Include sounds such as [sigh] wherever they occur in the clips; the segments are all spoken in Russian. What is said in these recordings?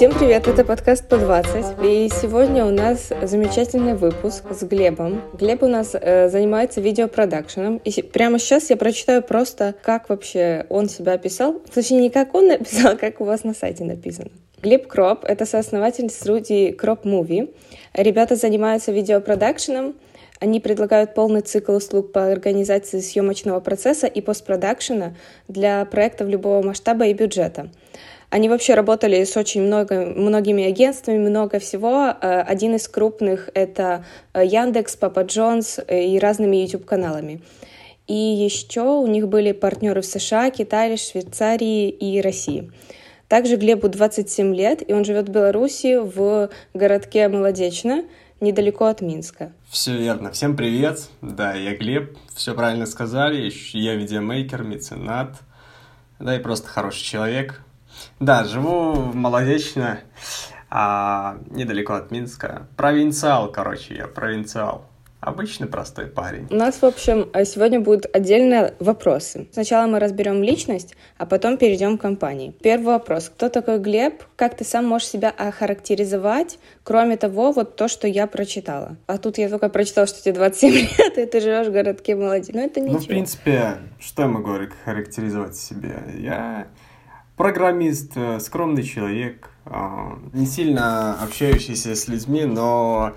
Всем привет, это подкаст по 20. И сегодня у нас замечательный выпуск с Глебом. Глеб у нас э, занимается видеопродакшеном. И прямо сейчас я прочитаю просто, как вообще он себя описал. Точнее, не как он [laughs] написал, а как у вас на сайте написано. Глеб Кроп — это сооснователь студии Кроп Movie. Ребята занимаются видеопродакшеном, они предлагают полный цикл услуг по организации съемочного процесса и постпродакшена для проектов любого масштаба и бюджета. Они вообще работали с очень много, многими агентствами, много всего. Э, один из крупных — это э, Яндекс, Папа Джонс э, и разными YouTube-каналами. И еще у них были партнеры в США, Китае, Швейцарии и России. Также Глебу 27 лет, и он живет в Беларуси в городке Молодечно, недалеко от Минска. Все верно. Всем привет. Да, я Глеб. Все правильно сказали. Я видеомейкер, меценат. Да и просто хороший человек. Да, живу в Молодечно, а, недалеко от Минска. Провинциал, короче, я провинциал. Обычный простой парень. У нас, в общем, э, сегодня будут отдельные вопросы. Сначала мы разберем личность, а потом перейдем к компании. Первый вопрос. Кто такой Глеб? Как ты сам можешь себя охарактеризовать, кроме того, вот то, что я прочитала? А тут я только прочитала, что тебе 27 [laughs] лет, и ты живешь в городке молодец. Ну, это ничего. Ну, в принципе, что я могу характеризовать себе? Я программист, э, скромный человек, а, не сильно общающийся с людьми, но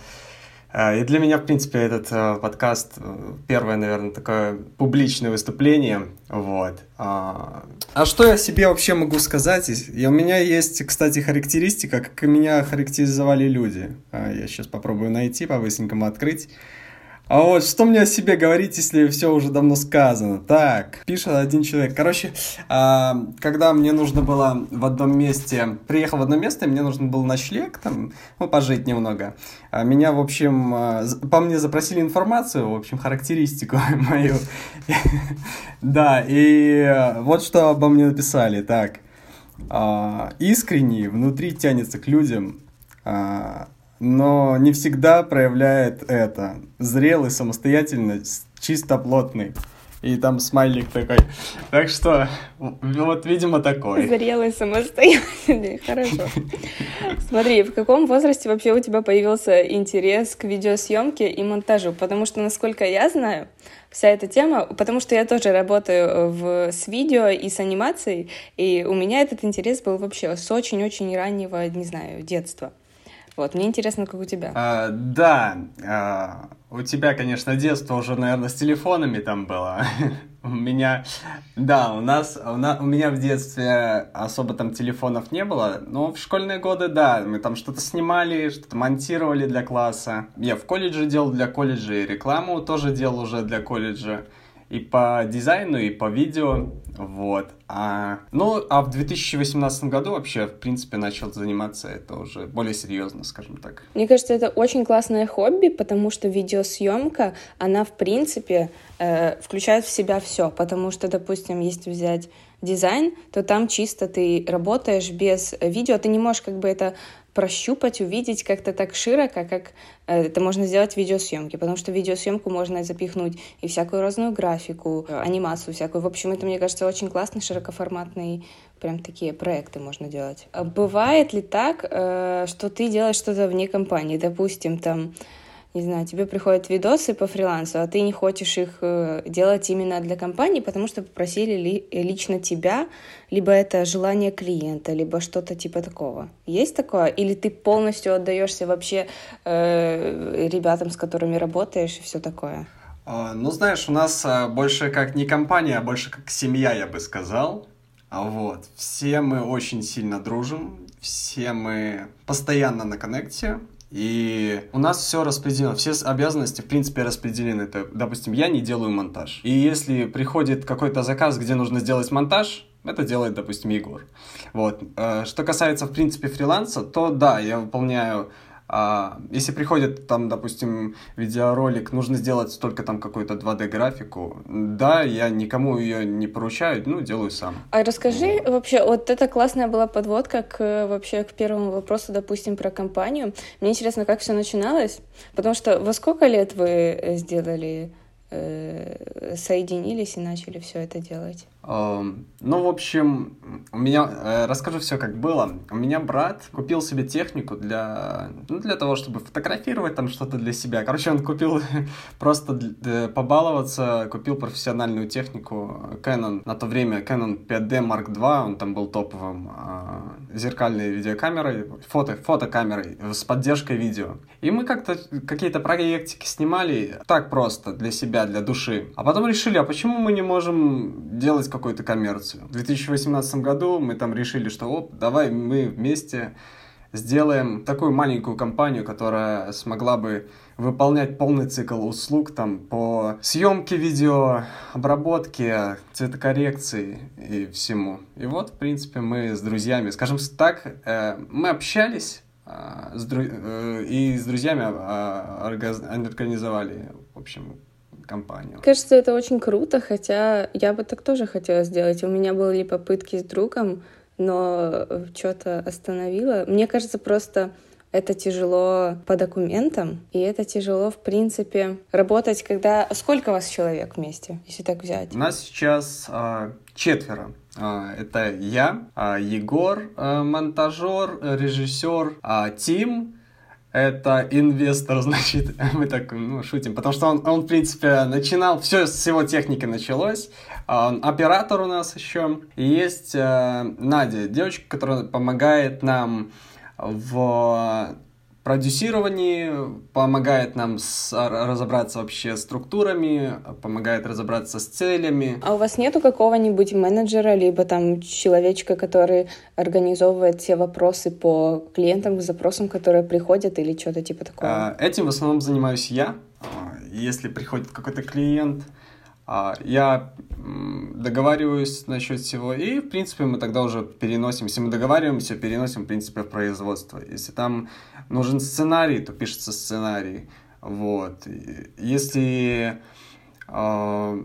Э, и для меня, в принципе, этот э, подкаст э, первое, наверное, такое публичное выступление. Вот. А, а что я себе вообще могу сказать? И у меня есть, кстати, характеристика, как меня характеризовали люди. А, я сейчас попробую найти, по-быстренькому открыть. А вот что мне о себе говорить, если все уже давно сказано? Так, пишет один человек. Короче, а, когда мне нужно было в одном месте, приехал в одно место, и мне нужно был ночлег, там, ну, пожить немного. А меня, в общем, а, по мне запросили информацию, в общем, характеристику [laughs] мою. Да, и вот что обо мне написали. Так, искренний, внутри тянется к людям, но не всегда проявляет это. Зрелый, самостоятельный, чисто плотный. И там смайлик такой. Так что, вот, видимо, такой. Зрелый, самостоятельный. Хорошо. Смотри, в каком возрасте вообще у тебя появился интерес к видеосъемке и монтажу? Потому что, насколько я знаю, вся эта тема, потому что я тоже работаю в, с видео и с анимацией, и у меня этот интерес был вообще с очень-очень раннего, не знаю, детства. Вот, мне интересно, как у тебя. А, да, а, у тебя, конечно, детство уже, наверное, с телефонами там было. [laughs] у меня, да, у нас, у, на, у меня в детстве особо там телефонов не было, но в школьные годы, да, мы там что-то снимали, что-то монтировали для класса. Я в колледже делал для колледжа и рекламу тоже делал уже для колледжа и по дизайну, и по видео, вот. А, ну, а в 2018 году вообще, в принципе, начал заниматься это уже более серьезно, скажем так. Мне кажется, это очень классное хобби, потому что видеосъемка, она, в принципе, э, включает в себя все, потому что, допустим, если взять дизайн, то там чисто ты работаешь без видео, ты не можешь как бы это прощупать, увидеть как-то так широко, как э, это можно сделать в видеосъемке, потому что в видеосъемку можно запихнуть и всякую разную графику, анимацию всякую. В общем, это, мне кажется, очень классный, широкоформатный, прям такие проекты можно делать. А бывает ли так, э, что ты делаешь что-то вне компании, допустим, там не знаю, тебе приходят видосы по фрилансу, а ты не хочешь их э, делать именно для компании, потому что попросили ли, лично тебя, либо это желание клиента, либо что-то типа такого. Есть такое? Или ты полностью отдаешься вообще э, ребятам, с которыми работаешь, и все такое? А, ну, знаешь, у нас а, больше как не компания, а больше как семья, я бы сказал. А вот. Все мы очень сильно дружим, все мы постоянно на коннекте, и у нас все распределено, все обязанности, в принципе, распределены. Это, допустим, я не делаю монтаж. И если приходит какой-то заказ, где нужно сделать монтаж, это делает, допустим, Егор. Вот. Э, что касается, в принципе, фриланса, то да, я выполняю а если приходит там, допустим, видеоролик, нужно сделать только там какую-то 2D-графику, да, я никому ее не поручаю, ну, делаю сам. А расскажи вообще, вот это классная была подводка к вообще к первому вопросу, допустим, про компанию. Мне интересно, как все начиналось, потому что во сколько лет вы сделали, э, соединились и начали все это делать? Эм, ну, в общем, у меня, э, расскажу все, как было. У меня брат купил себе технику для, ну, для того, чтобы фотографировать там что-то для себя. Короче, он купил [laughs] просто для, побаловаться, купил профессиональную технику Canon. На то время Canon 5D Mark II, он там был топовым, э, зеркальной видеокамерой, фото, фотокамерой с поддержкой видео. И мы как-то какие-то проектики снимали так просто, для себя, для души. А потом решили, а почему мы не можем делать какую-то коммерцию. В 2018 году мы там решили, что оп, давай мы вместе сделаем такую маленькую компанию, которая смогла бы выполнять полный цикл услуг там по съемке видео, обработке, цветокоррекции и всему. И вот, в принципе, мы с друзьями, скажем так, э, мы общались э, с дру... э, и с друзьями э, организовали, в общем, компанию. Кажется, это очень круто, хотя я бы так тоже хотела сделать. У меня были попытки с другом, но что-то остановило. Мне кажется, просто это тяжело по документам, и это тяжело, в принципе, работать, когда... Сколько у вас человек вместе, если так взять? У нас сейчас а, четверо. А, это я, а, Егор, а, монтажер, режиссер, а, Тим, это инвестор, [laughs] значит, мы так ну, шутим, потому что он, он, в принципе, начинал, все с его техники началось, а оператор у нас еще, и есть э, Надя, девочка, которая помогает нам в продюсировании, помогает нам с, разобраться вообще с структурами, помогает разобраться с целями. А у вас нету какого-нибудь менеджера, либо там человечка, который организовывает все вопросы по клиентам, запросам, которые приходят, или что-то типа такого? А, этим в основном занимаюсь я. А, если приходит какой-то клиент, а, я договариваюсь насчет всего, и, в принципе, мы тогда уже переносим, если мы договариваемся, переносим, в принципе, в производство. Если там нужен сценарий, то пишется сценарий. Вот. Если э,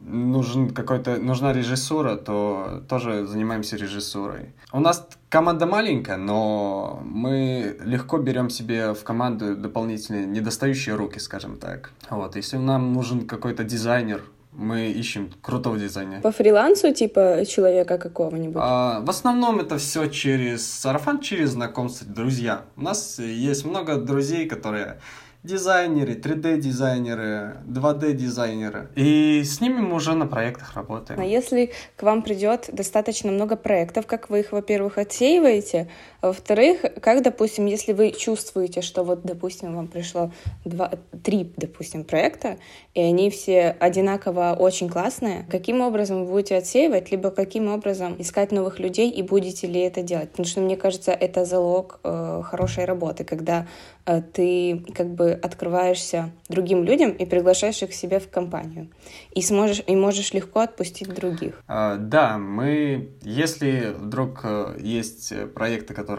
нужен какой-то, нужна режиссура, то тоже занимаемся режиссурой. У нас команда маленькая, но мы легко берем себе в команду дополнительные недостающие руки, скажем так. Вот, если нам нужен какой-то дизайнер, мы ищем крутого дизайнера. По фрилансу, типа, человека какого-нибудь? А, в основном это все через сарафан, через знакомство, друзья. У нас есть много друзей, которые дизайнеры, 3D-дизайнеры, 2D-дизайнеры. И с ними мы уже на проектах работаем. А если к вам придет достаточно много проектов, как вы их, во-первых, отсеиваете, во-вторых, как, допустим, если вы чувствуете, что вот, допустим, вам пришло два, три, допустим, проекта, и они все одинаково очень классные, каким образом вы будете отсеивать, либо каким образом искать новых людей, и будете ли это делать? Потому что, мне кажется, это залог э, хорошей работы, когда Э, ты как бы открываешься другим людям и приглашаешь их к себе в компанию. И, сможешь, и можешь легко отпустить других. А, да, мы, если вдруг э, есть проекты, которые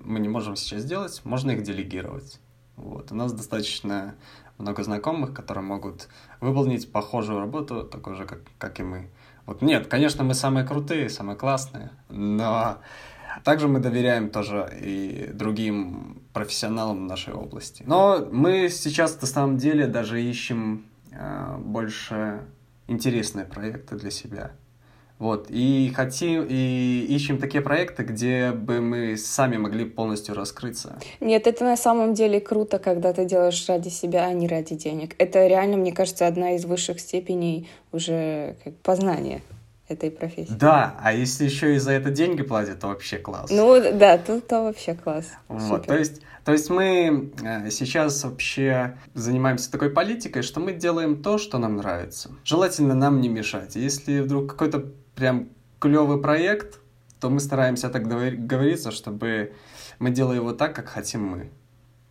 мы не можем сейчас сделать, можно их делегировать. Вот. У нас достаточно много знакомых, которые могут выполнить похожую работу, такой же, как, как и мы. Вот нет, конечно, мы самые крутые, самые классные, но также мы доверяем тоже и другим профессионалам нашей области. Но мы сейчас на самом деле даже ищем э, больше интересные проекты для себя. Вот, и хотим, и ищем такие проекты, где бы мы сами могли полностью раскрыться. Нет, это на самом деле круто, когда ты делаешь ради себя, а не ради денег. Это реально, мне кажется, одна из высших степеней уже как познания этой профессии. Да, а если еще и за это деньги платят, то вообще класс. Ну да, тут то вообще класс. Вот, то есть, то есть мы э, сейчас вообще занимаемся такой политикой, что мы делаем то, что нам нравится. Желательно нам не мешать. Если вдруг какой-то прям клевый проект, то мы стараемся так говориться, чтобы мы делали его так, как хотим мы.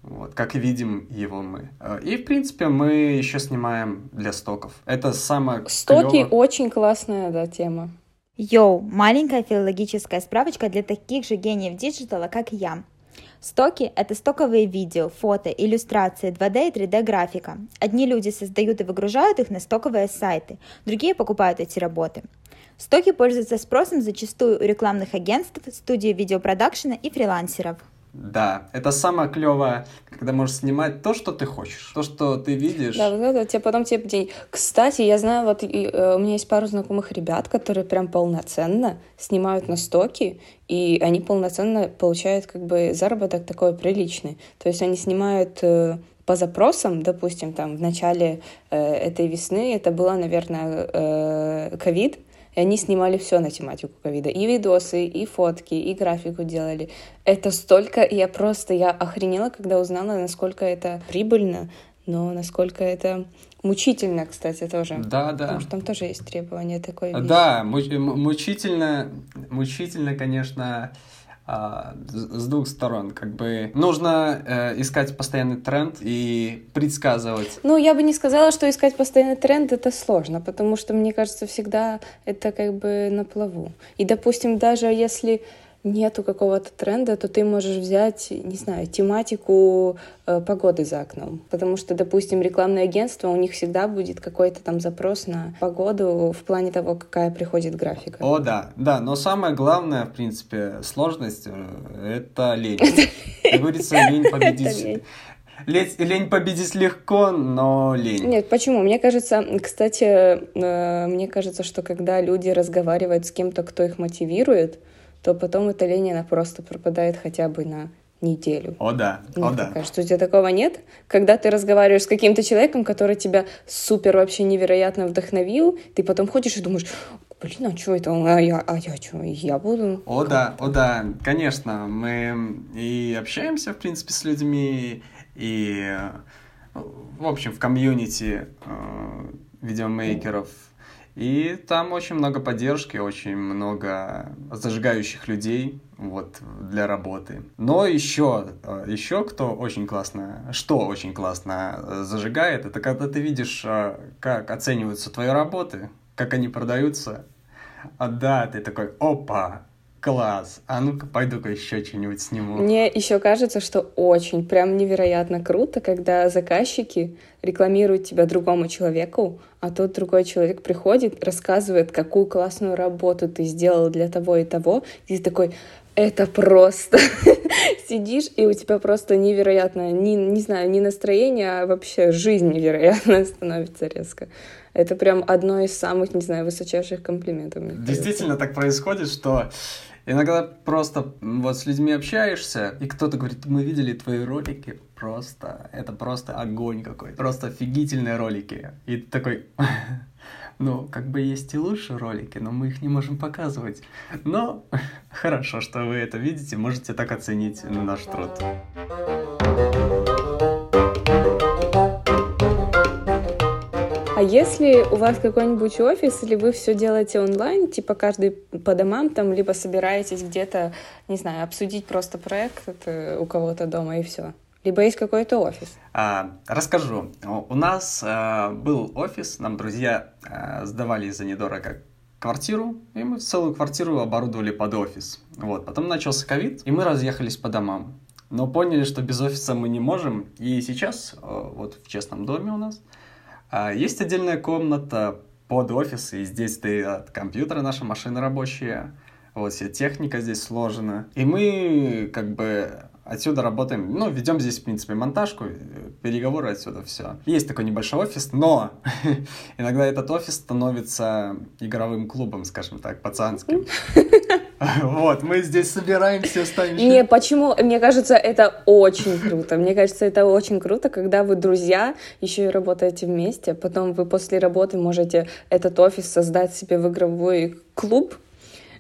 Вот, как видим его мы. Э, и, в принципе, мы еще снимаем для стоков. Это самое Стоки клёво. очень классная, да, тема. Йоу, маленькая филологическая справочка для таких же гениев диджитала, как я. Стоки — это стоковые видео, фото, иллюстрации, 2D и 3D графика. Одни люди создают и выгружают их на стоковые сайты, другие покупают эти работы. Стоки пользуются спросом зачастую у рекламных агентств, студий видеопродакшена и фрилансеров. Да, это самое клевое, когда можешь снимать то, что ты хочешь, то, что ты видишь. Да, вот это тебе потом тебе день. Кстати, я знаю, вот и, э, у меня есть пару знакомых ребят, которые прям полноценно снимают на стоки, и они полноценно получают как бы заработок такой приличный. То есть они снимают э, по запросам, допустим, там в начале э, этой весны, это было, наверное, э, ковид, и они снимали все на тематику ковида. И видосы, и фотки, и графику делали. Это столько... Я просто... Я охренела, когда узнала, насколько это прибыльно, но насколько это мучительно, кстати, тоже. Да, да. Потому что там тоже есть требования такой вещи. Да, мучительно, мучительно, конечно, с двух сторон. Как бы нужно э, искать постоянный тренд и предсказывать. Ну, я бы не сказала, что искать постоянный тренд это сложно, потому что, мне кажется, всегда это как бы на плаву. И, допустим, даже если нету какого-то тренда, то ты можешь взять, не знаю, тематику э, погоды за окном. Потому что, допустим, рекламное агентство, у них всегда будет какой-то там запрос на погоду в плане того, какая приходит графика. О, да, да, но самое главное, в принципе, сложность э, — это лень. [laughs] Как говорится, лень победить. Лень, лень победить легко, но лень. Нет, почему? Мне кажется, кстати, э, мне кажется, что когда люди разговаривают с кем-то, кто их мотивирует, то потом эта лень, она просто пропадает хотя бы на неделю. О да, Мне о да. Кажется, у тебя такого нет? Когда ты разговариваешь с каким-то человеком, который тебя супер вообще невероятно вдохновил, ты потом ходишь и думаешь, блин, а что это? А я, а я что, я буду? О да, о да, конечно, мы и общаемся, в принципе, с людьми, и, в общем, в комьюнити э, видеомейкеров, и там очень много поддержки, очень много зажигающих людей вот, для работы. Но еще, э, еще кто очень классно, что очень классно э, зажигает, это когда ты видишь, э, как оцениваются твои работы, как они продаются. А да, ты такой, опа, Класс. А ну-ка, пойду-ка еще что-нибудь сниму. Мне еще кажется, что очень, прям невероятно круто, когда заказчики рекламируют тебя другому человеку, а тот другой человек приходит, рассказывает, какую классную работу ты сделал для того и того, и ты такой, это просто [laughs] сидишь, и у тебя просто невероятно, не, не знаю, не настроение, а вообще жизнь невероятно [laughs] становится резко. Это прям одно из самых, не знаю, высочайших комплиментов. Действительно так происходит, что Иногда просто вот с людьми общаешься, и кто-то говорит, мы видели твои ролики, просто, это просто огонь какой-то, просто офигительные ролики. И ты такой, [laughs] ну, как бы есть и лучшие ролики, но мы их не можем показывать. Но [laughs] хорошо, что вы это видите, можете так оценить наш труд. А если у вас какой-нибудь офис, или вы все делаете онлайн, типа каждый по домам, там, либо собираетесь где-то, не знаю, обсудить просто проект у кого-то дома и все? Либо есть какой-то офис? А, расскажу. У нас а, был офис, нам друзья а, сдавали за недорого квартиру, и мы целую квартиру оборудовали под офис. Вот. Потом начался ковид, и мы разъехались по домам. Но поняли, что без офиса мы не можем. И сейчас, вот в честном доме у нас, есть отдельная комната под офис, и здесь стоят компьютеры, наши машины рабочие, вот вся техника здесь сложена. И мы как бы отсюда работаем, ну, ведем здесь, в принципе, монтажку, переговоры отсюда, все. Есть такой небольшой офис, но [laughs] иногда этот офис становится игровым клубом, скажем так, пацанским. [laughs] [laughs] Вот, мы здесь собираемся, ставим... Не, почему? Мне кажется, это очень круто. Мне кажется, это очень круто, когда вы друзья, еще и работаете вместе, потом вы после работы можете этот офис создать себе в игровой клуб,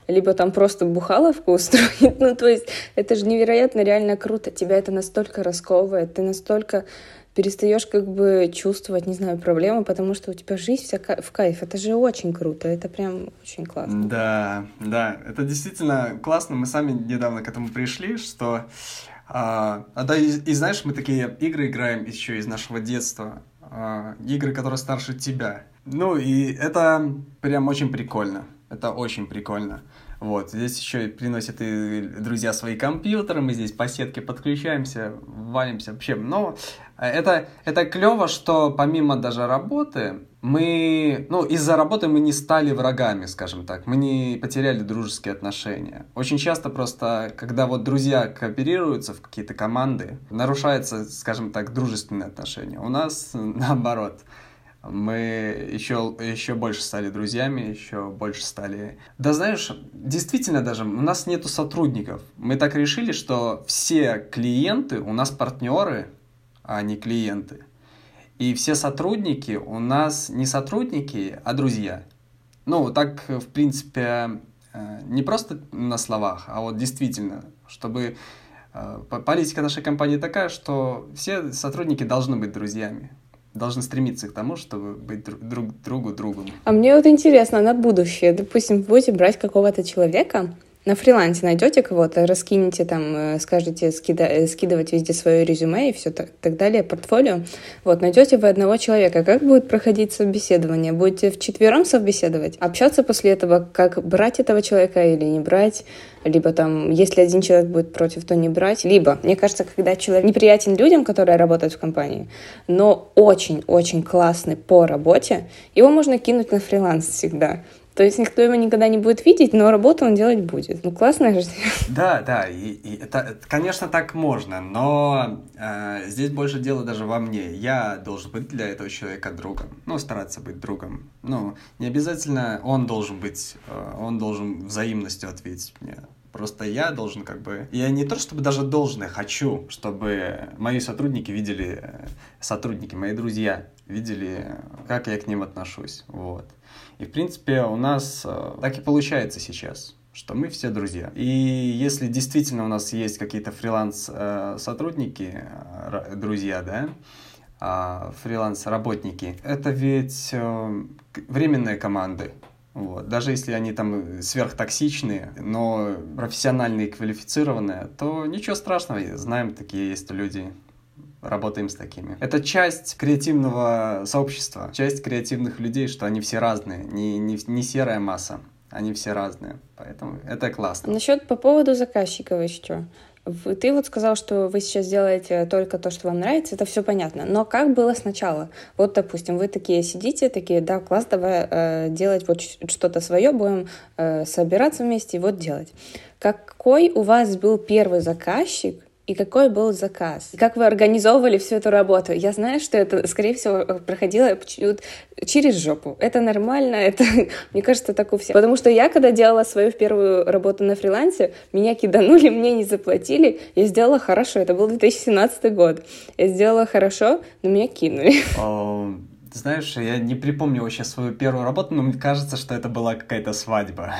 либо там просто бухаловку [laughs] устроить. Ну, то есть это же невероятно реально круто. Тебя это настолько расковывает, ты настолько перестаешь как бы чувствовать, не знаю, проблемы, потому что у тебя жизнь вся в кайф. Это же очень круто, это прям очень классно. Да, да, это действительно классно. Мы сами недавно к этому пришли, что... А, а да, и, и знаешь, мы такие игры играем еще из нашего детства. А, игры, которые старше тебя. Ну, и это прям очень прикольно. Это очень прикольно. Вот, здесь еще приносят и друзья свои компьютеры, мы здесь по сетке подключаемся, валимся вообще. Но это, это клево, что помимо даже работы, мы, ну, из-за работы мы не стали врагами, скажем так, мы не потеряли дружеские отношения. Очень часто просто, когда вот друзья кооперируются в какие-то команды, нарушается, скажем так, дружественные отношения. У нас [laughs] наоборот мы еще, еще больше стали друзьями, еще больше стали... Да знаешь, действительно даже, у нас нету сотрудников. Мы так решили, что все клиенты у нас партнеры, а не клиенты. И все сотрудники у нас не сотрудники, а друзья. Ну, так, в принципе, э, не просто на словах, а вот действительно, чтобы э, политика нашей компании такая, что все сотрудники должны быть друзьями должны стремиться к тому, чтобы быть друг, друг другу другом. А мне вот интересно на будущее. Допустим, будете брать какого-то человека, на фрилансе найдете кого-то, раскинете там, э, скажете скида, э, скидывать везде свое резюме и все так, так далее, портфолио. Вот, найдете вы одного человека. Как будет проходить собеседование? Будете вчетвером собеседовать? Общаться после этого, как брать этого человека или не брать? Либо там, если один человек будет против, то не брать. Либо, мне кажется, когда человек неприятен людям, которые работают в компании, но очень-очень классный по работе, его можно кинуть на фриланс всегда. То есть никто его никогда не будет видеть, но работу он делать будет. Ну, классная же. [laughs] Да, да, и, и это, конечно, так можно, но э, здесь больше дело даже во мне. Я должен быть для этого человека другом, ну, стараться быть другом. Ну, не обязательно он должен быть, э, он должен взаимностью ответить мне. Просто я должен как бы... Я не то чтобы даже должен, я хочу, чтобы мои сотрудники видели, э, сотрудники, мои друзья видели, как я к ним отношусь. Вот. И, в принципе, у нас э, так и получается сейчас что мы все друзья. И если действительно у нас есть какие-то фриланс-сотрудники, э, друзья, да, а, фриланс-работники, это ведь э, временные команды. Вот. Даже если они там сверхтоксичные, но профессиональные и квалифицированные, то ничего страшного, знаем, такие есть люди работаем с такими. Это часть креативного сообщества, часть креативных людей, что они все разные, не, не, не серая масса. Они все разные, поэтому это классно. Насчет по поводу заказчиков еще. Ты вот сказал, что вы сейчас делаете только то, что вам нравится, это все понятно. Но как было сначала? Вот, допустим, вы такие сидите, такие, да, класс, давай э, делать вот что-то свое, будем э, собираться вместе и вот делать. Какой у вас был первый заказчик, и какой был заказ, и как вы организовывали всю эту работу. Я знаю, что это, скорее всего, проходило через жопу. Это нормально, [laughs] это, мне кажется, так у всех. Потому что я, когда делала свою первую работу на фрилансе, меня киданули, [laughs] мне не заплатили, я сделала хорошо, это был 2017 год. Я сделала хорошо, но меня кинули. [laughs] Знаешь, я не припомню вообще свою первую работу, но мне кажется, что это была какая-то свадьба.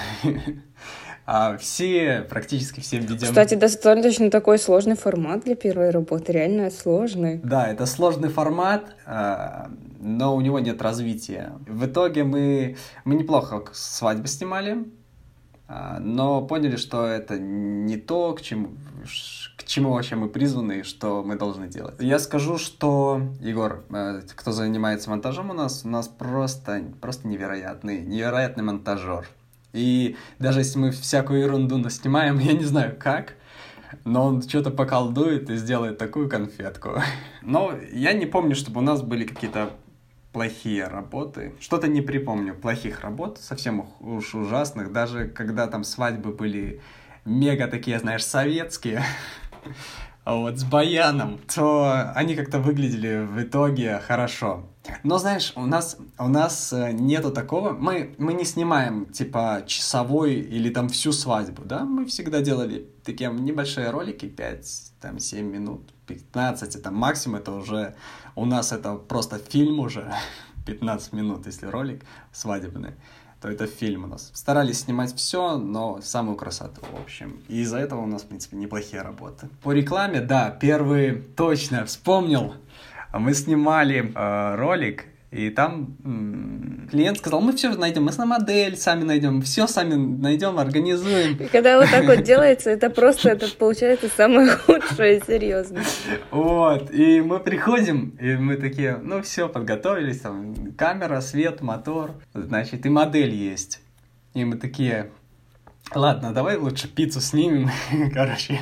А все, практически все видео... Кстати, достаточно такой сложный формат для первой работы, реально сложный. Да, это сложный формат, а, но у него нет развития. В итоге мы, мы неплохо свадьбы снимали, а, но поняли, что это не то, к чему, к чему вообще мы призваны, что мы должны делать. Я скажу, что Егор, э, кто занимается монтажом у нас, у нас просто, просто невероятный, невероятный монтажер. И даже если мы всякую ерунду наснимаем, я не знаю как, но он что-то поколдует и сделает такую конфетку. Но я не помню, чтобы у нас были какие-то плохие работы. Что-то не припомню плохих работ, совсем уж ужасных. Даже когда там свадьбы были мега такие, знаешь, советские, [laughs] вот с баяном, то они как-то выглядели в итоге хорошо. Но знаешь, у нас, у нас э, нету такого, мы, мы не снимаем типа часовой или там всю свадьбу, да, мы всегда делали такие небольшие ролики, 5, там 7 минут, 15, это максимум, это уже, у нас это просто фильм уже, [laughs] 15 минут, если ролик свадебный то это фильм у нас. Старались снимать все, но самую красоту, в общем. И из-за этого у нас, в принципе, неплохие работы. По рекламе, да, первый точно вспомнил. Мы снимали э, ролик и там клиент сказал, мы все найдем, мы на модель сами найдем, все сами найдем, организуем. И когда вот так вот [laughs] делается, это просто, это получается самое худшее, серьезно. Вот, и мы приходим, и мы такие, ну все, подготовились, там камера, свет, мотор, значит, и модель есть. И мы такие, Ладно, давай лучше пиццу снимем, [laughs] короче.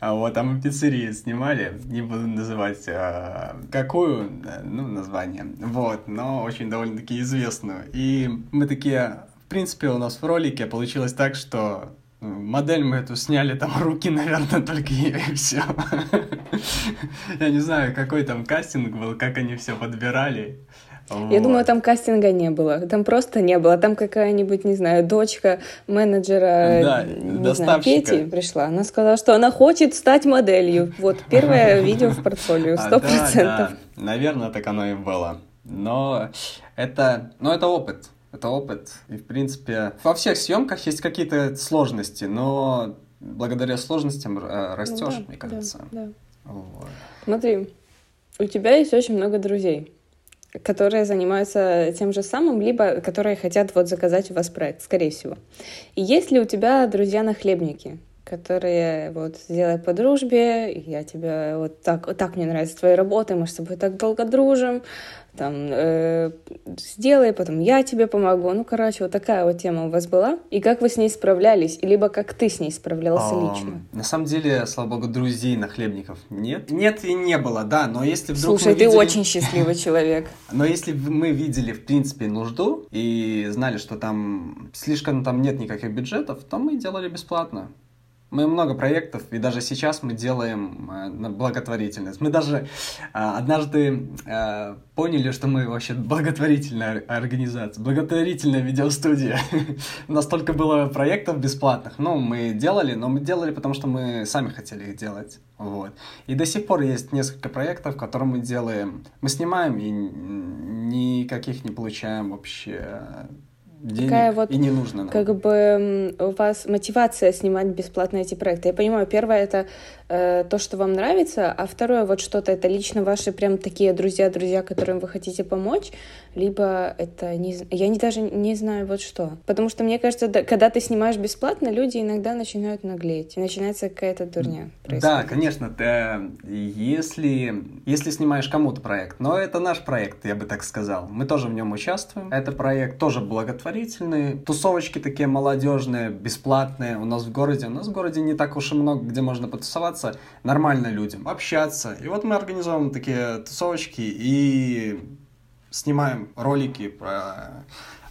А вот там пиццерии снимали, не буду называть а, какую, ну, название. Вот, но очень довольно-таки известную. И мы такие, в принципе, у нас в ролике получилось так, что модель мы эту сняли, там руки, [laughs] наверное, только ее и все. [laughs] Я не знаю, какой там кастинг был, как они все подбирали. Я думаю, там кастинга не было. Там просто не было. Там какая-нибудь, не знаю, дочка менеджера да, не знаю, Пети пришла. Она сказала, что она хочет стать моделью. Вот первое [laughs] видео в портфолио, а, сто процентов. Наверное, так оно и было. Но это, но это опыт. Это опыт. И, в принципе, во всех съемках есть какие-то сложности, но благодаря сложностям э, растешь, ну, да, мне кажется. Да, да. Вот. Смотри, у тебя есть очень много друзей которые занимаются тем же самым, либо которые хотят вот заказать у вас проект, скорее всего. И есть ли у тебя друзья-нахлебники, которые вот сделай по дружбе, я тебя вот так, вот так мне нравится твоя работа, мы с тобой так долго дружим, там, э, сделай, потом я тебе помогу. Ну, короче, вот такая вот тема у вас была. И как вы с ней справлялись? Либо как ты с ней справлялся а, лично? На самом деле, слава богу, друзей нахлебников нет. Нет и не было, да, но если вдруг Слушай, ты видели... очень счастливый [laughs] человек. Но если мы видели, в принципе, нужду и знали, что там слишком там нет никаких бюджетов, то мы делали бесплатно. Мы много проектов, и даже сейчас мы делаем э, благотворительность. Мы даже э, однажды э, поняли, что мы вообще благотворительная организация, благотворительная видеостудия. [laughs] Настолько было проектов бесплатных. Ну, мы делали, но мы делали, потому что мы сами хотели их делать. Вот. И до сих пор есть несколько проектов, которые мы делаем. Мы снимаем и никаких не получаем вообще денег Какая вот, и не нужно нам. Как бы у вас мотивация снимать бесплатно эти проекты. Я понимаю, первое это э, то, что вам нравится, а второе вот что-то это лично ваши прям такие друзья-друзья, которым вы хотите помочь, либо это не, я не даже не знаю вот что. Потому что мне кажется, да, когда ты снимаешь бесплатно, люди иногда начинают наглеть, и начинается какая-то дурня. Происходить. Да, конечно, ты, если если снимаешь кому-то проект, но это наш проект, я бы так сказал, мы тоже в нем участвуем. Это проект тоже благотворительный, тусовочки такие молодежные, бесплатные у нас в городе. У нас в городе не так уж и много, где можно потусоваться нормально людям, общаться. И вот мы организовываем такие тусовочки и снимаем ролики про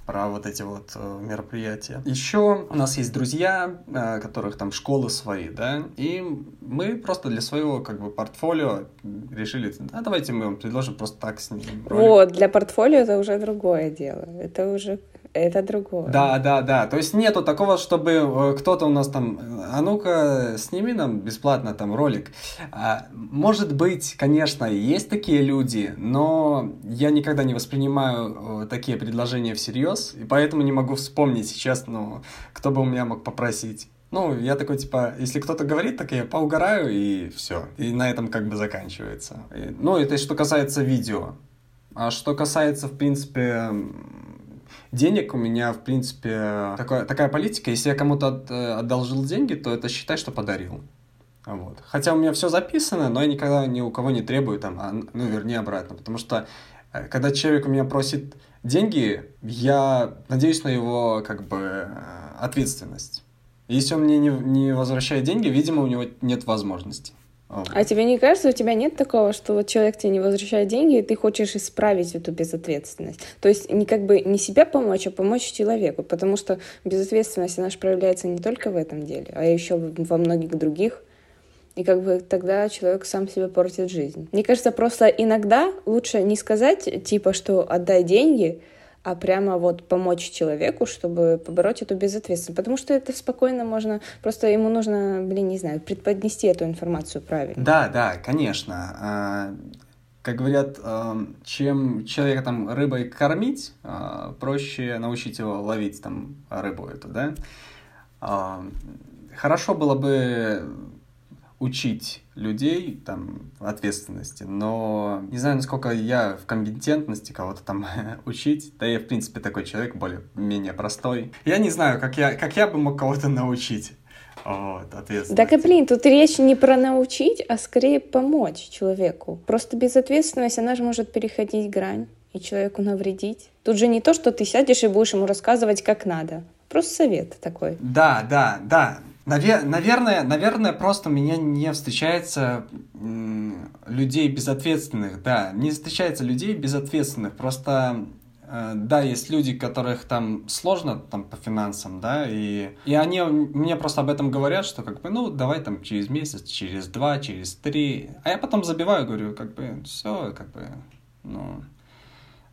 про вот эти вот э, мероприятия. Еще у нас есть друзья, э, которых там школы свои, да, и мы просто для своего как бы портфолио решили, а давайте мы вам предложим просто так снимем. Вот, для портфолио это уже другое дело. Это уже это другое. Да, да, да. То есть нету такого, чтобы э, кто-то у нас там, а ну-ка, сними нам бесплатно там ролик. А, может быть, конечно, есть такие люди, но я никогда не воспринимаю э, такие предложения всерьез, и поэтому не могу вспомнить сейчас, ну, кто бы у меня мог попросить. Ну, я такой, типа, если кто-то говорит, так я поугараю, и все. И на этом как бы заканчивается. И, ну, это что касается видео. А что касается, в принципе, денег у меня, в принципе, такая, такая политика. Если я кому-то от, э, одолжил деньги, то это считай, что подарил. Вот. Хотя у меня все записано, но я никогда ни у кого не требую там, а, ну, верни обратно. Потому что, э, когда человек у меня просит деньги, я надеюсь на его, как бы, э, ответственность. Если он мне не, не возвращает деньги, видимо, у него нет возможности. А тебе не кажется, у тебя нет такого, что вот человек тебе не возвращает деньги, и ты хочешь исправить эту безответственность? То есть не как бы не себя помочь, а помочь человеку, потому что безответственность, она же проявляется не только в этом деле, а еще во многих других. И как бы тогда человек сам себе портит жизнь. Мне кажется, просто иногда лучше не сказать, типа, что отдай деньги, а прямо вот помочь человеку, чтобы побороть эту безответственность. Потому что это спокойно можно, просто ему нужно, блин, не знаю, предподнести эту информацию правильно. Да, да, конечно. А, как говорят, а, чем человека там рыбой кормить, а, проще научить его ловить там рыбу эту, да. Хорошо было бы учить людей там ответственности, но не знаю, насколько я в компетентности кого-то там [laughs] учить, да я, в принципе, такой человек более-менее простой. Я не знаю, как я, как я бы мог кого-то научить. Вот, ответственность. Так и, блин, тут речь не про научить, а скорее помочь человеку. Просто безответственность, она же может переходить грань и человеку навредить. Тут же не то, что ты сядешь и будешь ему рассказывать, как надо Просто совет такой. Да, да, да. Навер- наверное, наверное, просто меня не встречается людей безответственных, да, не встречается людей безответственных, просто Э, да, есть люди, которых там сложно там по финансам, да, и, и они мне просто об этом говорят, что как бы, ну, давай там через месяц, через два, через три, а я потом забиваю, говорю, как бы, все, как бы, ну,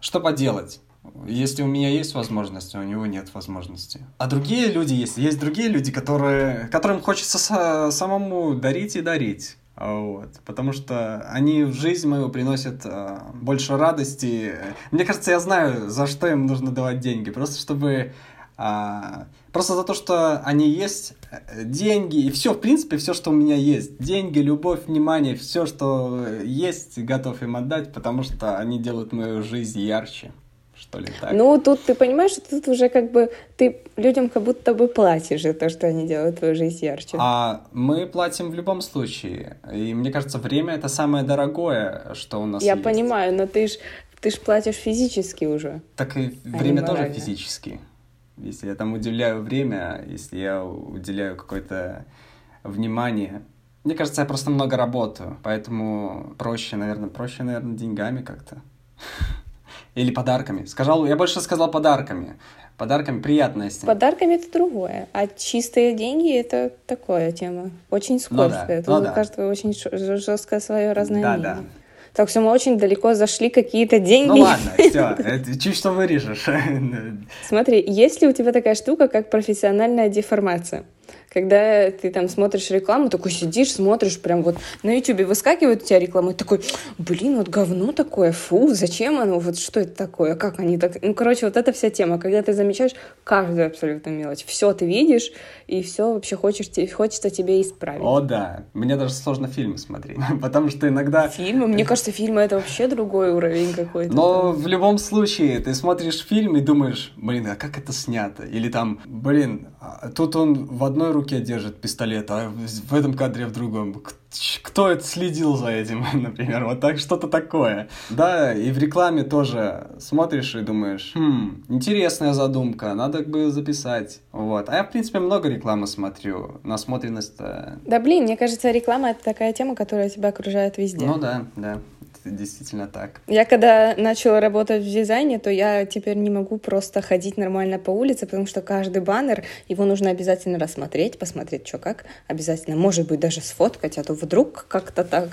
что поделать? Если у меня есть возможность, а у него нет возможности. А другие люди есть. Есть другие люди, которые, которым хочется самому дарить и дарить. Вот. Потому что они в жизнь мою приносят э, больше радости. Мне кажется, я знаю, за что им нужно давать деньги. Просто чтобы... Э, просто за то, что они есть, э, деньги и все, в принципе, все, что у меня есть. Деньги, любовь, внимание, все, что есть, готов им отдать, потому что они делают мою жизнь ярче что ли, так? Ну, тут ты понимаешь, что тут уже как бы ты людям как будто бы платишь за то, что они делают твою жизнь ярче. А мы платим в любом случае. И мне кажется, время — это самое дорогое, что у нас Я есть. понимаю, но ты ж, ты ж платишь физически уже. Так и а время тоже физически. Если я там уделяю время, если я уделяю какое-то внимание, мне кажется, я просто много работаю, поэтому проще, наверное, проще, наверное, деньгами как-то. [laughs] Или подарками. Сказал, я больше сказал подарками. Подарками приятная тема. Подарками это другое, а чистые деньги это такая тема. Очень скользкая. Ну, да. ну, у каждого очень жесткое свое разное да, мнение. Да. Так все, мы очень далеко зашли, какие-то деньги. Ну ладно, [laughs] все, чуть что вырежешь. [laughs] Смотри, есть ли у тебя такая штука, как профессиональная деформация? Когда ты там смотришь рекламу, такой сидишь, смотришь, прям вот на ютубе выскакивает у тебя реклама, такой, блин, вот говно такое, фу, зачем оно, вот что это такое, как они так... Ну, короче, вот эта вся тема, когда ты замечаешь каждую абсолютно мелочь, все ты видишь, и все вообще хочешь, хочется тебе исправить. О, да, мне даже сложно фильмы смотреть, [laughs] потому что иногда... Фильмы? Мне кажется, фильмы — это вообще другой уровень какой-то. Но в любом случае, ты смотришь фильм и думаешь, блин, а как это снято? Или там, блин, тут он в одной руке держит пистолет, а в этом кадре в другом. Кто это следил за этим, [laughs] например? Вот так что-то такое. Да, и в рекламе тоже смотришь и думаешь, хм, интересная задумка, надо бы записать. Вот. А я, в принципе, много рекламы смотрю. Насмотренность... Да, блин, мне кажется, реклама — это такая тема, которая тебя окружает везде. Ну да, да это действительно так. Я когда начала работать в дизайне, то я теперь не могу просто ходить нормально по улице, потому что каждый баннер, его нужно обязательно рассмотреть, посмотреть, что как, обязательно, может быть, даже сфоткать, а то вдруг как-то так.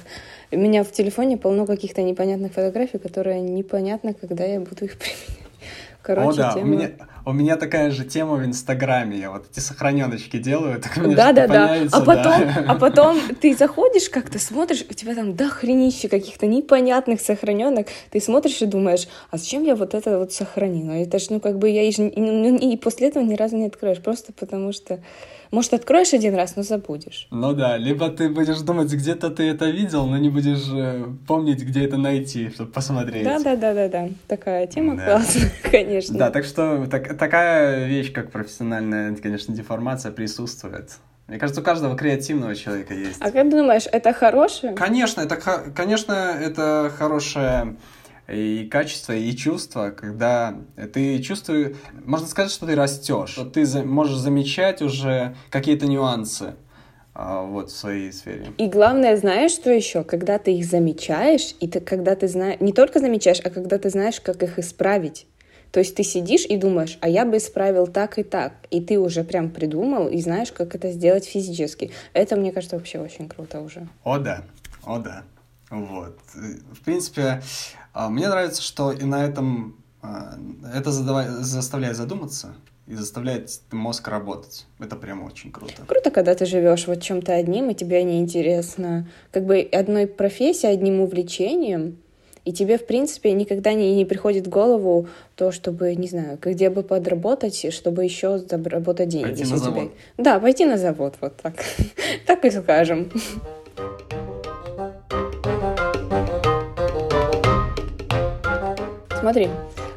У меня в телефоне полно каких-то непонятных фотографий, которые непонятно, когда я буду их [laughs] применять. Короче, О, да, тема... у меня, у меня такая же тема в Инстаграме. Я вот эти сохраненочки делаю, так у да, да, да. А потом, да. а потом ты заходишь как-то, смотришь, у тебя там дохренище каких-то непонятных сохраненок. Ты смотришь и думаешь, а зачем я вот это вот сохранила? Это ж, ну, как бы я и, ну, и после этого ни разу не откроешь, просто потому что может, откроешь один раз, но забудешь. Ну да, либо ты будешь думать, где-то ты это видел, но не будешь э, помнить, где это найти, чтобы посмотреть. Да, да, да, да, да. Такая тема да. классная, [laughs] конечно. Да, так что так, такая вещь, как профессиональная, конечно, деформация присутствует. Мне кажется, у каждого креативного человека есть. А как думаешь, это хорошее? Конечно, это, конечно, это хорошее и качество, и чувство, когда ты чувствуешь, можно сказать, что ты растешь, что ты можешь замечать уже какие-то нюансы а, вот в своей сфере. И главное, знаешь, что еще? Когда ты их замечаешь, и ты, когда ты знаешь, не только замечаешь, а когда ты знаешь, как их исправить. То есть ты сидишь и думаешь, а я бы исправил так и так, и ты уже прям придумал и знаешь, как это сделать физически. Это, мне кажется, вообще очень круто уже. О да, о да. Вот. В принципе, мне нравится, что и на этом а, это заставляет задуматься и заставляет мозг работать. Это прям очень круто. Круто, когда ты живешь вот чем-то одним, и тебе не интересно как бы одной профессией, одним увлечением, и тебе, в принципе, никогда не, не приходит в голову то, чтобы, не знаю, где бы подработать, чтобы еще заработать деньги. Пойти на завод. Тебя... Да, пойти на завод, вот так. [laughs] так и скажем. Смотри,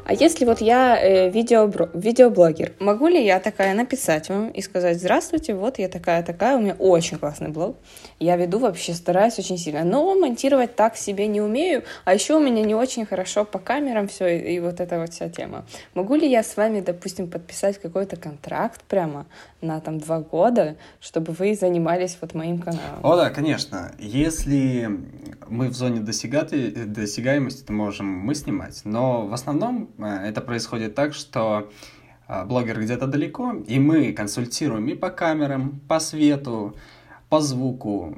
А если вот я э, видео, видеоблогер, могу ли я такая написать вам и сказать, здравствуйте, вот я такая-такая, у меня очень классный блог, я веду вообще, стараюсь очень сильно, но монтировать так себе не умею, а еще у меня не очень хорошо по камерам все и, и вот эта вот вся тема. Могу ли я с вами, допустим, подписать какой-то контракт прямо на там два года, чтобы вы занимались вот моим каналом? О, да, конечно. Если мы в зоне досягаемости, то можем мы снимать, но в основном это происходит так, что э, блогер где-то далеко, и мы консультируем и по камерам, по свету, по звуку,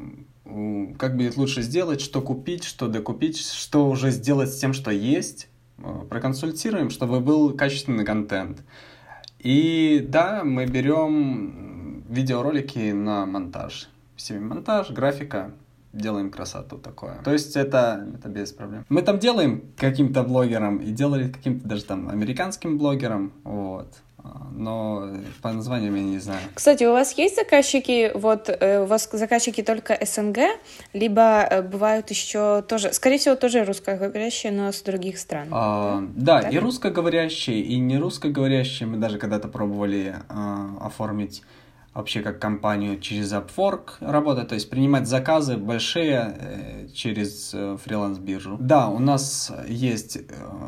как будет лучше сделать, что купить, что докупить, что уже сделать с тем, что есть. Э, проконсультируем, чтобы был качественный контент. И да, мы берем видеоролики на монтаж. Себе монтаж, графика, делаем красоту такое. То есть это, это без проблем. Мы там делаем каким-то блогерам и делали каким-то даже там американским блогерам, вот. Но по названиям я не знаю. Кстати, у вас есть заказчики, вот э, у вас заказчики только СНГ, либо э, бывают еще тоже, скорее всего, тоже русскоговорящие, но с других стран? А, да, да, и русскоговорящие, и не русскоговорящие. Мы даже когда-то пробовали а, оформить вообще как компанию через Upwork работать, то есть принимать заказы большие э, через э, фриланс-биржу. Да, у нас есть э,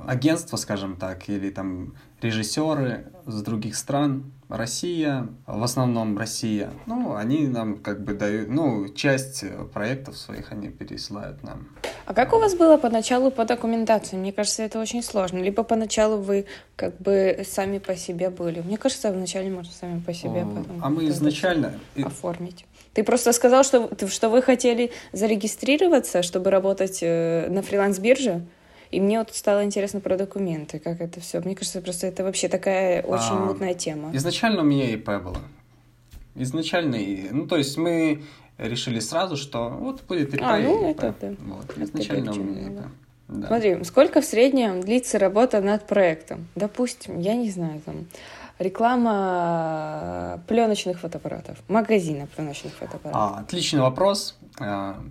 агентство, скажем так, или там режиссеры с других стран, Россия, в основном Россия. Ну, они нам как бы дают, ну, часть проектов своих они пересылают нам. А как у вас было поначалу по документации? Мне кажется, это очень сложно. Либо поначалу вы как бы сами по себе были. Мне кажется, вначале можно сами по себе О, потом. А мы изначально оформить. Ты просто сказал, что, что вы хотели зарегистрироваться, чтобы работать э, на фриланс-бирже? И мне вот стало интересно про документы, как это все. Мне кажется, просто это вообще такая очень а, мутная тема. Изначально у меня ИП было. Изначально, ну то есть мы решили сразу, что вот будет ИП. А, ну ИП. это да. Вот. Изначально это у меня ИП. Да. Смотри, сколько в среднем длится работа над проектом? Допустим, я не знаю, там, реклама пленочных фотоаппаратов, магазина пленочных фотоаппаратов. А, отличный вопрос. А,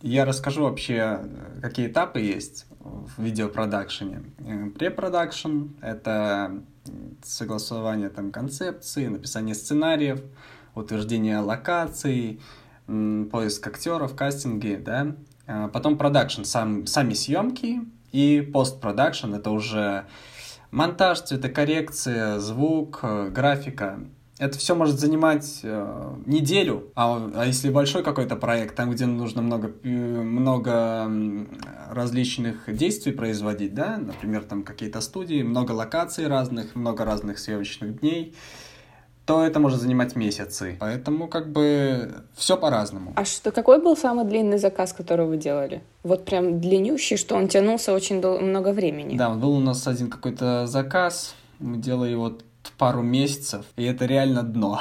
я расскажу вообще, какие этапы есть в видеопродакшене. Э, препродакшн — это согласование там концепции, написание сценариев, утверждение локаций, поиск актеров, кастинги, да. А потом продакшн, сам, сами съемки, и постпродакшн — это уже монтаж, цветокоррекция, звук, э, графика это все может занимать э, неделю, а, а если большой какой-то проект, там, где нужно много, много различных действий производить, да, например, там какие-то студии, много локаций разных, много разных съемочных дней, то это может занимать месяцы. Поэтому как бы все по-разному. А что, какой был самый длинный заказ, который вы делали? Вот прям длиннющий, что он тянулся очень дол- много времени. Да, был у нас один какой-то заказ, мы делали его пару месяцев, и это реально дно.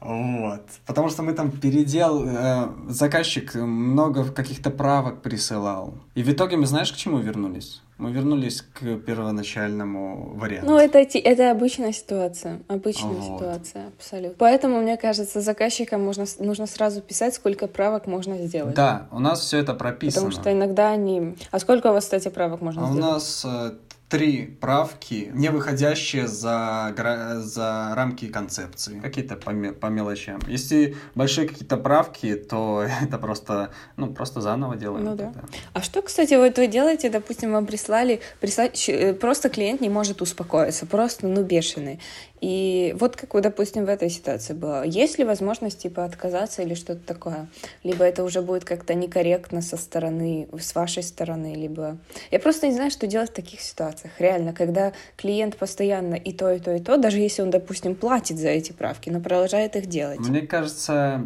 Вот. Потому что мы там передел... Э, заказчик много каких-то правок присылал. И в итоге мы знаешь, к чему вернулись? Мы вернулись к первоначальному варианту. Ну, это, это обычная ситуация. Обычная вот. ситуация, абсолютно. Поэтому, мне кажется, заказчикам можно, нужно сразу писать, сколько правок можно сделать. Да, у нас все это прописано. Потому что иногда они... А сколько у вас, кстати, правок можно а сделать? У нас э, три правки, не выходящие за, за рамки концепции. Какие-то по, по мелочам. Если большие какие-то правки, то [laughs] это просто, ну, просто заново делаем. Ну да. А что, кстати, вот вы делаете, допустим, вам прислали, прислать, э, просто клиент не может успокоиться, просто, ну, бешеный. И вот как, допустим, в этой ситуации было. Есть ли возможность, типа, отказаться или что-то такое? Либо это уже будет как-то некорректно со стороны, с вашей стороны, либо... Я просто не знаю, что делать в таких ситуациях. Реально, когда клиент постоянно и то, и то, и то, даже если он, допустим, платит за эти правки, но продолжает их делать. Мне кажется,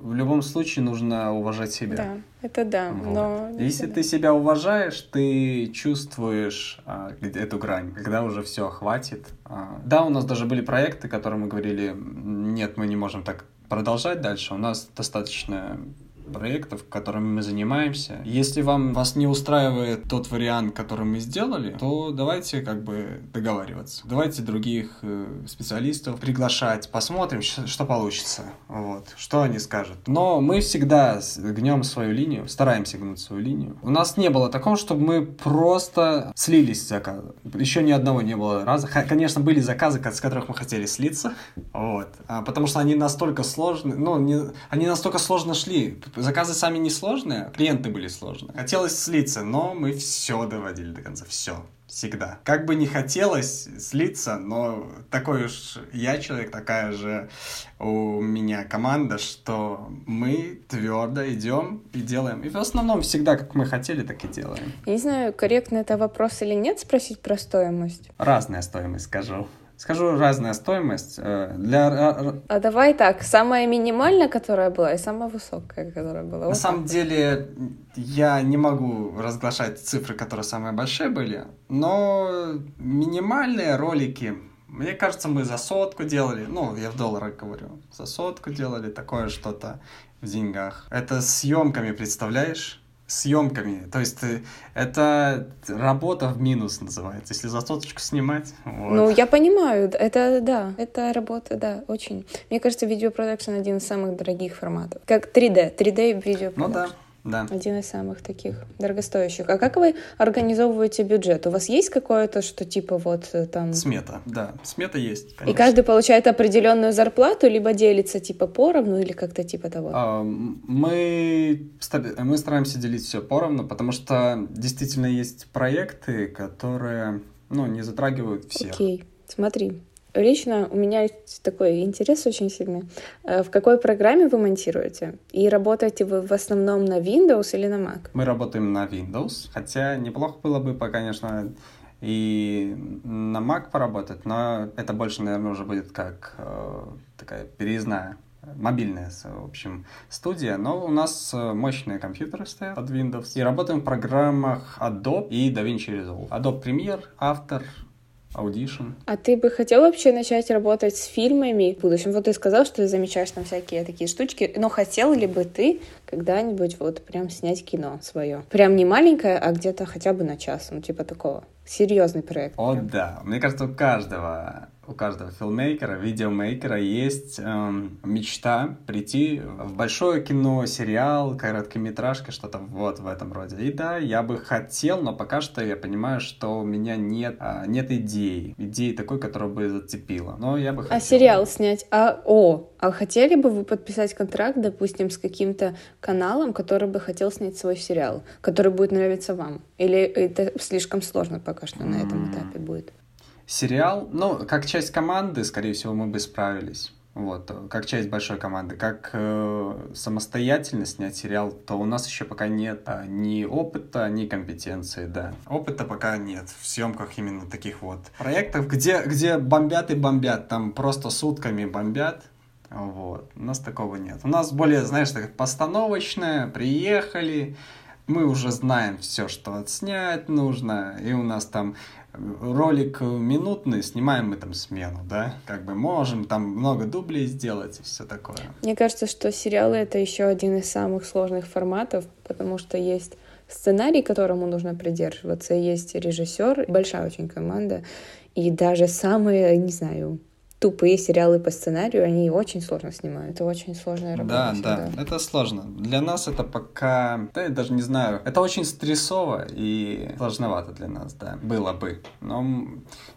в любом случае нужно уважать себя. Да, это да. Вот. Но если ты себя уважаешь, ты чувствуешь а, эту грань, когда уже все хватит. А, да, у нас даже были проекты, которые мы говорили, нет, мы не можем так продолжать дальше. У нас достаточно проектов, которыми мы занимаемся. Если вам вас не устраивает тот вариант, который мы сделали, то давайте как бы договариваться. Давайте других э, специалистов приглашать, посмотрим, что получится. Вот, что они скажут. Но мы всегда гнем свою линию, стараемся гнуть свою линию. У нас не было такого, чтобы мы просто слились с заказа. Еще ни одного не было раза. Конечно, были заказы, с которых мы хотели слиться, вот, а, потому что они настолько сложные, ну, не, они настолько сложно шли. Заказы сами не сложные, клиенты были сложные. Хотелось слиться, но мы все доводили до конца, все всегда. Как бы не хотелось слиться, но такой уж я человек, такая же у меня команда, что мы твердо идем и делаем. И в основном всегда, как мы хотели, так и делаем. Я не знаю, корректно это вопрос или нет, спросить про стоимость. Разная стоимость, скажу. Скажу разная стоимость. Э, для... А давай так, самая минимальная, которая была, и самая высокая, которая была. На вот самом так. деле, я не могу разглашать цифры, которые самые большие были, но минимальные ролики, мне кажется, мы за сотку делали, ну, я в долларах говорю, за сотку делали такое что-то в деньгах. Это съемками, представляешь? Съемками. То есть э, это работа в минус называется, если за соточку снимать. Вот. Ну, я понимаю, это да, это работа, да, очень. Мне кажется, видеопродакшн один из самых дорогих форматов. Как 3D, 3D видеопродакшн. Ну да. Да. Один из самых таких дорогостоящих. А как вы организовываете бюджет? У вас есть какое-то, что типа вот э, там... Смета, да. Смета есть, конечно. И каждый получает определенную зарплату, либо делится типа поровну или как-то типа того? А, мы, мы стараемся делить все поровну, потому что действительно есть проекты, которые ну, не затрагивают всех. Окей, смотри. Лично у меня есть такой интерес очень сильный. Э, в какой программе вы монтируете? И работаете вы в основном на Windows или на Mac? Мы работаем на Windows, хотя неплохо было бы, конечно, и на Mac поработать, но это больше, наверное, уже будет как э, такая переездная мобильная, в общем, студия, но у нас э, мощные компьютеры стоят под Windows, и работаем в программах Adobe и DaVinci Resolve. Adobe Premiere, After, Audition. А ты бы хотел вообще начать работать с фильмами в будущем? Вот ты сказал, что ты замечаешь там всякие такие штучки, но хотел ли бы ты когда-нибудь вот прям снять кино свое? Прям не маленькое, а где-то хотя бы на час, ну типа такого. Серьезный проект. О, прям. да. Мне кажется, у каждого у каждого филмейкера, видеомейкера есть эм, мечта прийти в большое кино, сериал, короткометражка, что-то вот в этом роде. И да, я бы хотел, но пока что я понимаю, что у меня нет, а, нет идеи, идеи такой, которая бы зацепила. Но я бы а хотел. А сериал снять? А, о, а хотели бы вы подписать контракт, допустим, с каким-то каналом, который бы хотел снять свой сериал, который будет нравиться вам? Или это слишком сложно пока что на этом этапе будет? Сериал, ну, как часть команды, скорее всего, мы бы справились. Вот, как часть большой команды, как э, самостоятельно снять сериал, то у нас еще пока нет а, ни опыта, ни компетенции, да. Опыта пока нет в съемках именно таких вот проектов, где, где бомбят и бомбят, там просто сутками бомбят, вот. У нас такого нет. У нас более, знаешь, так постановочное, приехали, мы уже знаем все, что отснять нужно, и у нас там ролик минутный, снимаем мы там смену, да, как бы можем там много дублей сделать и все такое. Мне кажется, что сериалы это еще один из самых сложных форматов, потому что есть сценарий, которому нужно придерживаться, есть режиссер, большая очень команда, и даже самые, не знаю, тупые сериалы по сценарию, они очень сложно снимают. Это очень сложная работа. Да, да, это сложно. Для нас это пока, да, я даже не знаю, это очень стрессово и сложновато для нас, да, было бы. Но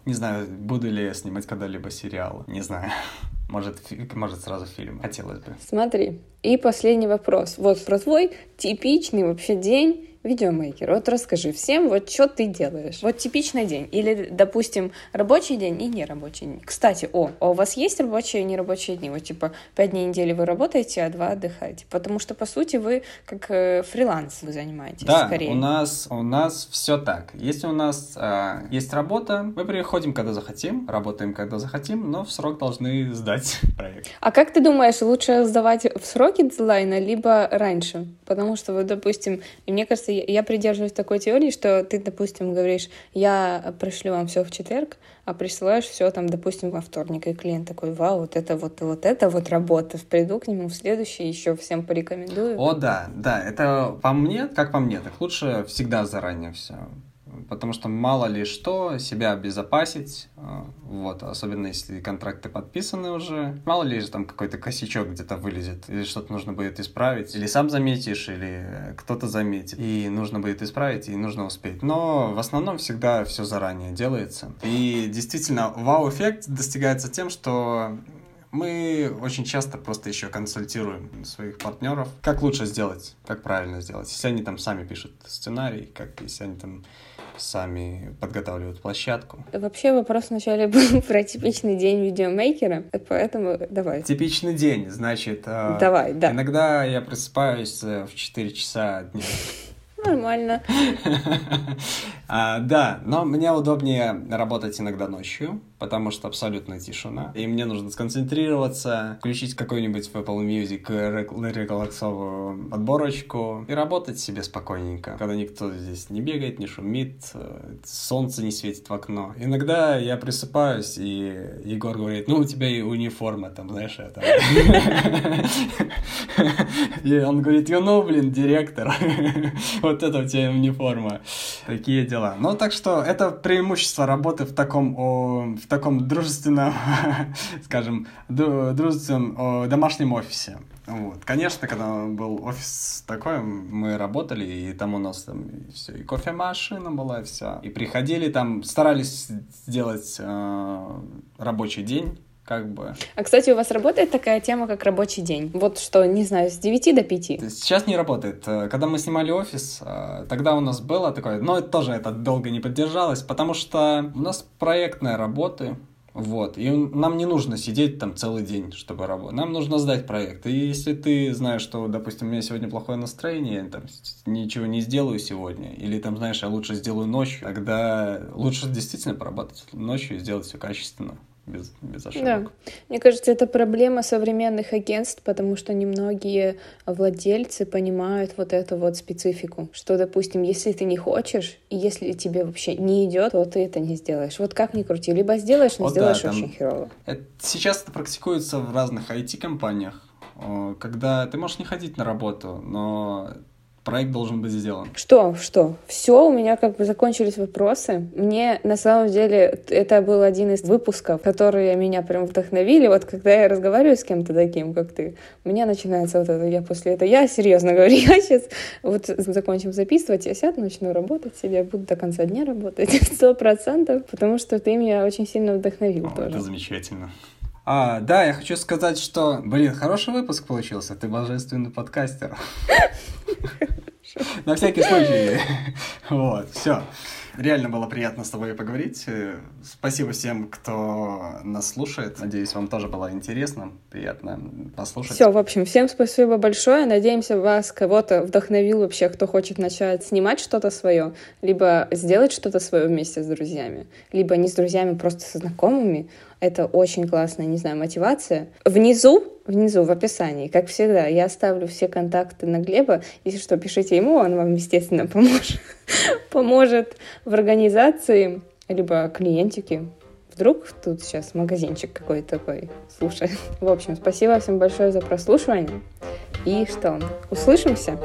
не знаю, буду ли я снимать когда-либо сериал, не знаю. [laughs] Может, может сразу фильм. Хотелось бы. Смотри. И последний вопрос. Вот про твой типичный вообще день Видеомейкер, вот расскажи всем, вот что ты делаешь. Вот типичный день. Или, допустим, рабочий день и нерабочий день. Кстати, о, а у вас есть рабочие и нерабочие дни? Вот типа пять дней недели вы работаете, а два отдыхаете. Потому что, по сути, вы как э, фриланс вы занимаетесь да, скорее. у нас, у нас все так. Если у нас э, есть работа, мы приходим, когда захотим, работаем, когда захотим, но в срок должны сдать [laughs] проект. А как ты думаешь, лучше сдавать в сроки дедлайна, либо раньше? Потому что, вот, допустим, мне кажется, я придерживаюсь такой теории, что ты, допустим, говоришь, я пришлю вам все в четверг, а присылаешь все там, допустим, во вторник, и клиент такой, вау, вот это вот, вот это вот работа, приду к нему в следующий, еще всем порекомендую. О, да, да, это по мне, как по мне, так лучше всегда заранее все потому что мало ли что, себя обезопасить, а, вот, особенно если контракты подписаны уже, мало ли там какой-то косячок где-то вылезет, или что-то нужно будет исправить, или сам заметишь, или кто-то заметит, и нужно будет исправить, и нужно успеть. Но в основном всегда все заранее делается. И действительно, вау-эффект достигается тем, что мы очень часто просто еще консультируем своих партнеров, как лучше сделать, как правильно сделать. Если они там сами пишут сценарий, как если они там сами подготавливают площадку. Вообще вопрос вначале [laughs] был про типичный день видеомейкера, поэтому давай. Типичный день, значит... Э, давай, да. Иногда я просыпаюсь э, в 4 часа дня. [laughs] Нормально. [laughs] а, да, но мне удобнее работать иногда ночью, потому что абсолютно тишина. И мне нужно сконцентрироваться, включить какой-нибудь в Apple Music релаксовую отборочку и работать себе спокойненько, когда никто здесь не бегает, не шумит, э, солнце не светит в окно. Иногда я присыпаюсь, и Егор говорит, ну, у тебя и униформа там, знаешь, это. И он говорит, know, блин, директор, [laughs] вот это у тебя униформа. Такие дела. Ну, так что это преимущество работы в таком, в таком дружественном, [laughs] скажем, дружественном домашнем офисе. Вот. Конечно, когда был офис такой, мы работали, и там у нас там все, и кофемашина была, и все. И приходили там, старались сделать э, рабочий день как бы. А, кстати, у вас работает такая тема, как рабочий день? Вот что, не знаю, с 9 до 5? Сейчас не работает. Э, когда мы снимали офис, э, тогда у нас было такое, но это тоже это долго не поддержалось, потому что у нас проектные работы, вот, и нам не нужно сидеть там целый день, чтобы работать. Нам нужно сдать проект. И если ты знаешь, что, допустим, у меня сегодня плохое настроение, там, ничего не сделаю сегодня, или там, знаешь, я лучше сделаю ночью, тогда лучше действительно поработать ночью и сделать все качественно без, без ошибок. Да. Мне кажется, это проблема современных агентств, потому что немногие владельцы понимают вот эту вот специфику, что, допустим, если ты не хочешь, и если тебе вообще не идет, то ты это не сделаешь. Вот как ни крути, либо сделаешь, но вот сделаешь да, очень херово. Это, сейчас это практикуется в разных IT-компаниях, когда ты можешь не ходить на работу, но проект должен быть сделан. Что, что? Все, у меня как бы закончились вопросы. Мне на самом деле это был один из выпусков, которые меня прям вдохновили. Вот когда я разговариваю с кем-то таким, как ты, у меня начинается вот это, я после этого, я серьезно [laughs] говорю, я сейчас вот закончим записывать, я сяду, начну работать себе, буду до конца дня работать, [laughs] сто процентов, потому что ты меня очень сильно вдохновил О, тоже. Это замечательно. А, да, я хочу сказать, что, блин, хороший выпуск получился. Ты божественный подкастер. На всякий случай. Вот, все. Реально было приятно с тобой поговорить. Спасибо всем, кто нас слушает. Надеюсь, вам тоже было интересно, приятно послушать. Все, в общем, всем спасибо большое. Надеемся, вас кого-то вдохновил вообще, кто хочет начать снимать что-то свое, либо сделать что-то свое вместе с друзьями, либо не с друзьями, просто со знакомыми. Это очень классная, не знаю, мотивация. Внизу, внизу в описании, как всегда, я оставлю все контакты на Глеба. Если что, пишите ему, он вам, естественно, [laughs] поможет, поможет в организации, либо клиентики. Вдруг тут сейчас магазинчик какой-то такой. Слушай. В общем, спасибо всем большое за прослушивание. И что, услышимся?